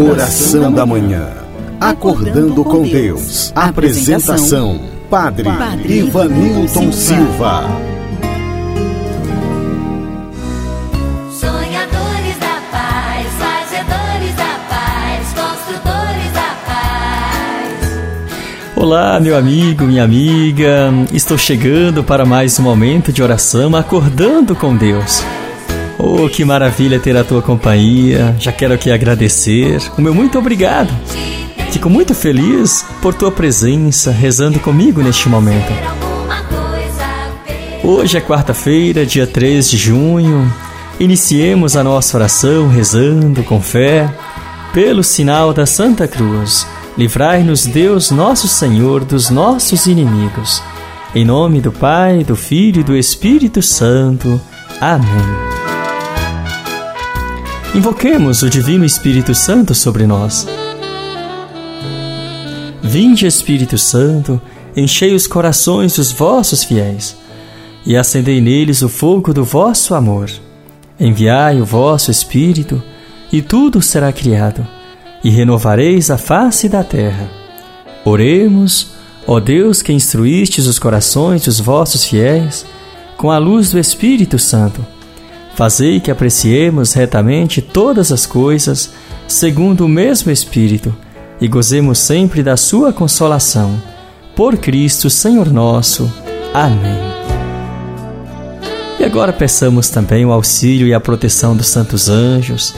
Oração da Manhã. Acordando com Deus. Apresentação: Padre, Padre Ivanilton Silva. Sonhadores da paz, fazedores da paz, construtores da paz. Olá, meu amigo, minha amiga. Estou chegando para mais um momento de oração, acordando com Deus. Oh, que maravilha ter a tua companhia. Já quero aqui agradecer. O meu muito obrigado. Fico muito feliz por tua presença rezando comigo neste momento. Hoje é quarta-feira, dia 3 de junho. Iniciemos a nossa oração rezando com fé. Pelo sinal da Santa Cruz, livrai-nos Deus nosso Senhor dos nossos inimigos. Em nome do Pai, do Filho e do Espírito Santo. Amém. Invoquemos o Divino Espírito Santo sobre nós. Vinde, Espírito Santo, enchei os corações dos vossos fiéis e acendei neles o fogo do vosso amor. Enviai o vosso Espírito, e tudo será criado, e renovareis a face da terra. Oremos, ó Deus que instruístes os corações dos vossos fiéis com a luz do Espírito Santo Fazei que apreciemos retamente todas as coisas, segundo o mesmo Espírito, e gozemos sempre da Sua consolação. Por Cristo, Senhor nosso. Amém. E agora peçamos também o auxílio e a proteção dos santos anjos,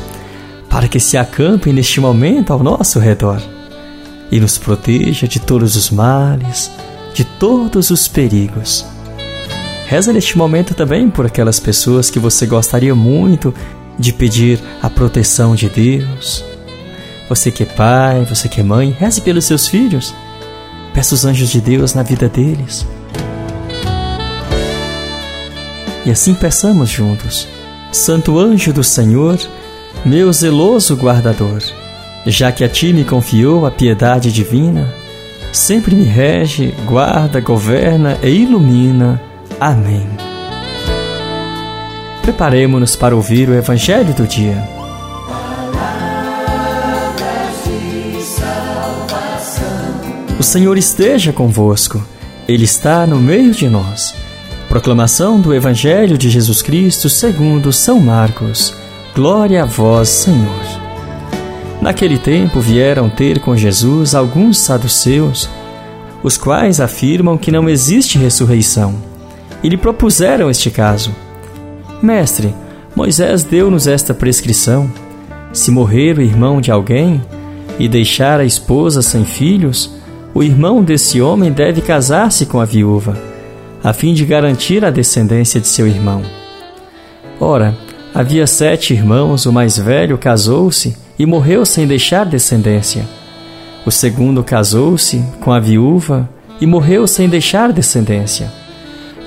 para que se acampem neste momento ao nosso redor e nos proteja de todos os males, de todos os perigos Reza neste momento também por aquelas pessoas que você gostaria muito de pedir a proteção de Deus. Você que é pai, você que é mãe, reze pelos seus filhos. Peça os anjos de Deus na vida deles. E assim peçamos juntos. Santo anjo do Senhor, meu zeloso guardador, já que a ti me confiou a piedade divina, sempre me rege, guarda, governa e ilumina Amém. Preparemos-nos para ouvir o Evangelho do dia. O Senhor esteja convosco, Ele está no meio de nós. Proclamação do Evangelho de Jesus Cristo segundo São Marcos. Glória a vós, Senhor. Naquele tempo vieram ter com Jesus alguns saduceus, os quais afirmam que não existe ressurreição e lhe propuseram este caso: Mestre, Moisés deu-nos esta prescrição: se morrer o irmão de alguém e deixar a esposa sem filhos, o irmão desse homem deve casar-se com a viúva, a fim de garantir a descendência de seu irmão. Ora, havia sete irmãos, o mais velho casou-se e morreu sem deixar descendência. O segundo casou-se com a viúva e morreu sem deixar descendência.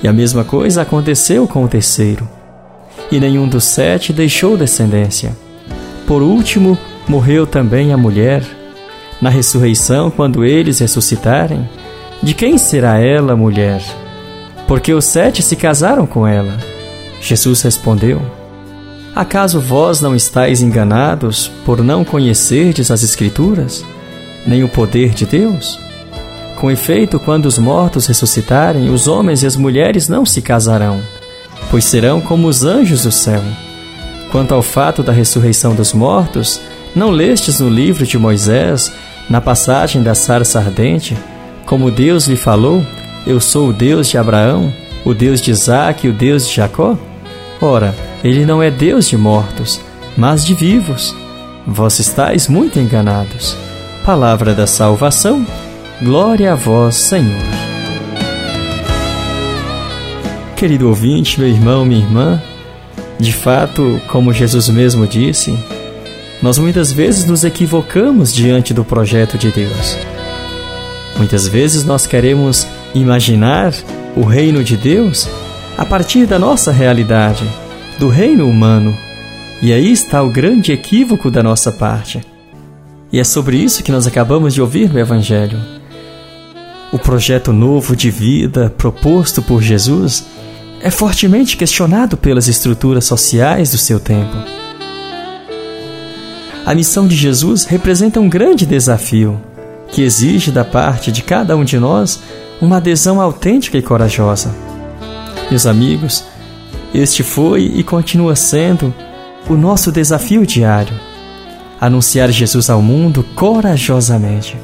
E a mesma coisa aconteceu com o terceiro. E nenhum dos sete deixou descendência. Por último, morreu também a mulher. Na ressurreição, quando eles ressuscitarem, de quem será ela mulher? Porque os sete se casaram com ela. Jesus respondeu: Acaso vós não estáis enganados por não conhecerdes as Escrituras, nem o poder de Deus? Com efeito, quando os mortos ressuscitarem, os homens e as mulheres não se casarão, pois serão como os anjos do céu. Quanto ao fato da ressurreição dos mortos, não lestes no livro de Moisés, na passagem da sarça ardente, como Deus lhe falou: Eu sou o Deus de Abraão, o Deus de Isaque e o Deus de Jacó? Ora, ele não é Deus de mortos, mas de vivos. Vós estáis muito enganados. Palavra da salvação Glória a vós, Senhor. Querido ouvinte, meu irmão, minha irmã, de fato, como Jesus mesmo disse, nós muitas vezes nos equivocamos diante do projeto de Deus. Muitas vezes nós queremos imaginar o reino de Deus a partir da nossa realidade, do reino humano. E aí está o grande equívoco da nossa parte. E é sobre isso que nós acabamos de ouvir no Evangelho. O projeto novo de vida proposto por Jesus é fortemente questionado pelas estruturas sociais do seu tempo. a missão de Jesus representa um grande desafio que exige da parte de cada um de nós uma adesão autêntica e corajosa. Meus amigos, este foi e continua sendo o nosso desafio diário: anunciar Jesus ao mundo corajosamente.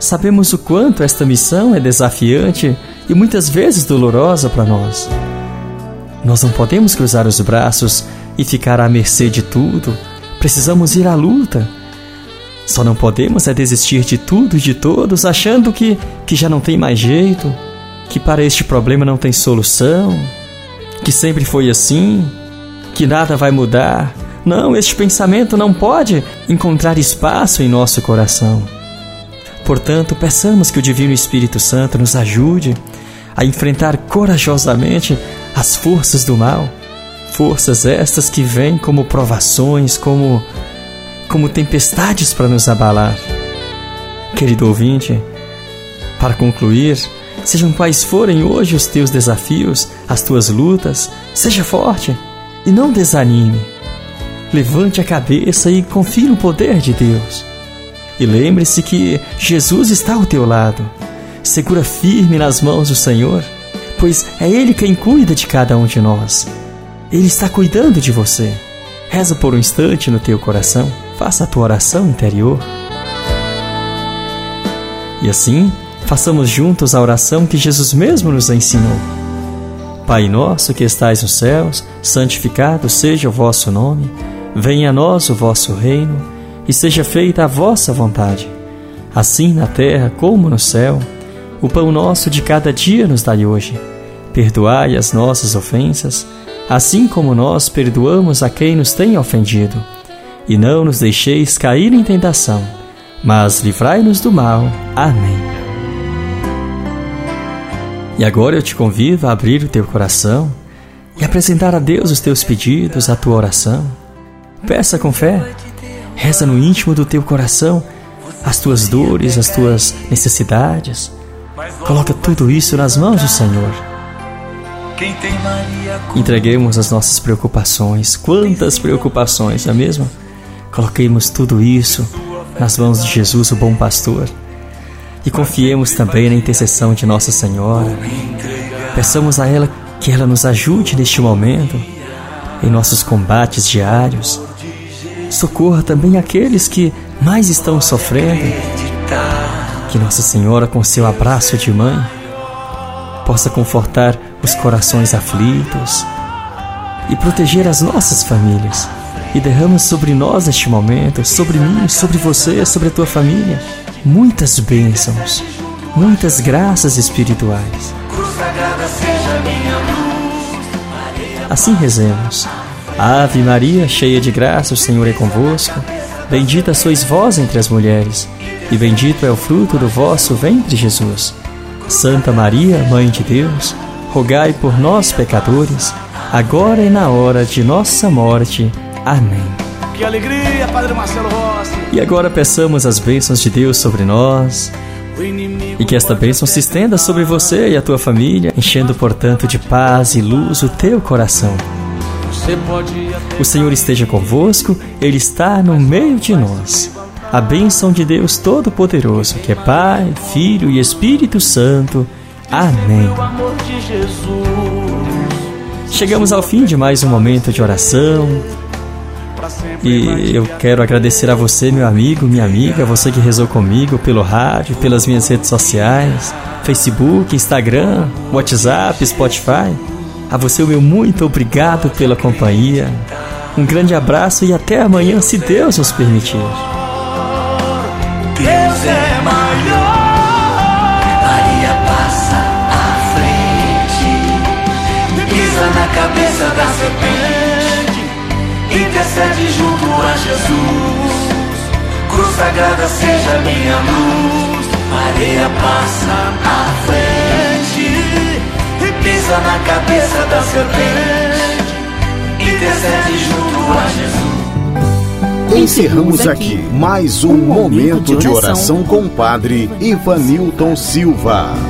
Sabemos o quanto esta missão é desafiante e muitas vezes dolorosa para nós. Nós não podemos cruzar os braços e ficar à mercê de tudo Precisamos ir à luta. Só não podemos é desistir de tudo e de todos, achando que, que já não tem mais jeito, que para este problema não tem solução, que sempre foi assim, que nada vai mudar. Não, este pensamento não pode encontrar espaço em nosso coração. Portanto, peçamos que o Divino Espírito Santo nos ajude a enfrentar corajosamente as forças do mal Forças estas que vêm como provações, como como tempestades para nos abalar. Querido ouvinte, para concluir, sejam quais forem hoje os teus desafios, as tuas lutas, seja forte e não desanime. Levante a cabeça e confie no poder de Deus. E lembre-se que Jesus está ao teu lado. Segura firme nas mãos do Senhor, pois é Ele quem cuida de cada um de nós. Ele está cuidando de você. Reza por um instante no teu coração, faça a tua oração interior. E assim, façamos juntos a oração que Jesus mesmo nos ensinou. Pai nosso que estais nos céus, santificado seja o vosso nome, venha a nós o vosso reino, e seja feita a vossa vontade, assim na terra como no céu. O pão nosso de cada dia nos dai hoje. Perdoai as nossas ofensas, assim como nós perdoamos a quem nos tem ofendido. E não nos deixeis cair em tentação, mas livrai-nos do mal. Amém. E agora eu te convido a abrir o teu coração e apresentar a Deus os teus pedidos, a tua oração. Peça com fé, reza no íntimo do teu coração as tuas dores, as tuas necessidades. Coloca tudo isso nas mãos do Senhor Entreguemos as nossas preocupações. Quantas preocupações, não é mesmo? Coloquemos tudo isso nas mãos de Jesus, o bom pastor. E confiemos também na intercessão de Nossa Senhora. Peçamos a ela que ela nos ajude neste momento, em nossos combates diários. Socorra também aqueles que mais estão sofrendo. Que Nossa Senhora, com seu abraço de mãe, possa confortar os corações aflitos e proteger as nossas famílias. E derrama sobre nós neste momento, sobre mim, sobre você, sobre a tua família, muitas bênçãos, muitas graças espirituais. Assim rezemos. Ave Maria, cheia de graça, o Senhor é convosco. Bendita sois vós entre as mulheres, e bendito é o fruto do vosso ventre, Jesus. Santa Maria, Mãe de Deus, rogai por nós, pecadores, agora e na hora de nossa morte. Amém. Que alegria, Padre Marcelo Rossi. E agora peçamos as bênçãos de Deus sobre nós. E que esta bênção se estenda sobre você e a tua família, enchendo, portanto, de paz e luz o teu coração. O Senhor esteja convosco, Ele está no meio de nós. A bênção de Deus Todo-Poderoso, que é Pai, Filho e Espírito Santo, Amém. Chegamos ao fim de mais um momento de oração. E eu quero agradecer a você, meu amigo, minha amiga, você que rezou comigo pelo rádio, pelas minhas redes sociais, Facebook, Instagram, WhatsApp, Spotify. A você, o meu muito obrigado pela companhia. Um grande abraço e até amanhã, se Deus nos permitir. Deus é maior. cabeça da serpente, intercede junto a Jesus. Cruz sagrada seja minha luz, Maria passa à frente pisa na cabeça da serpente, intercede junto a Jesus. Encerramos aqui mais um momento de oração com o Padre Ivanilton Silva.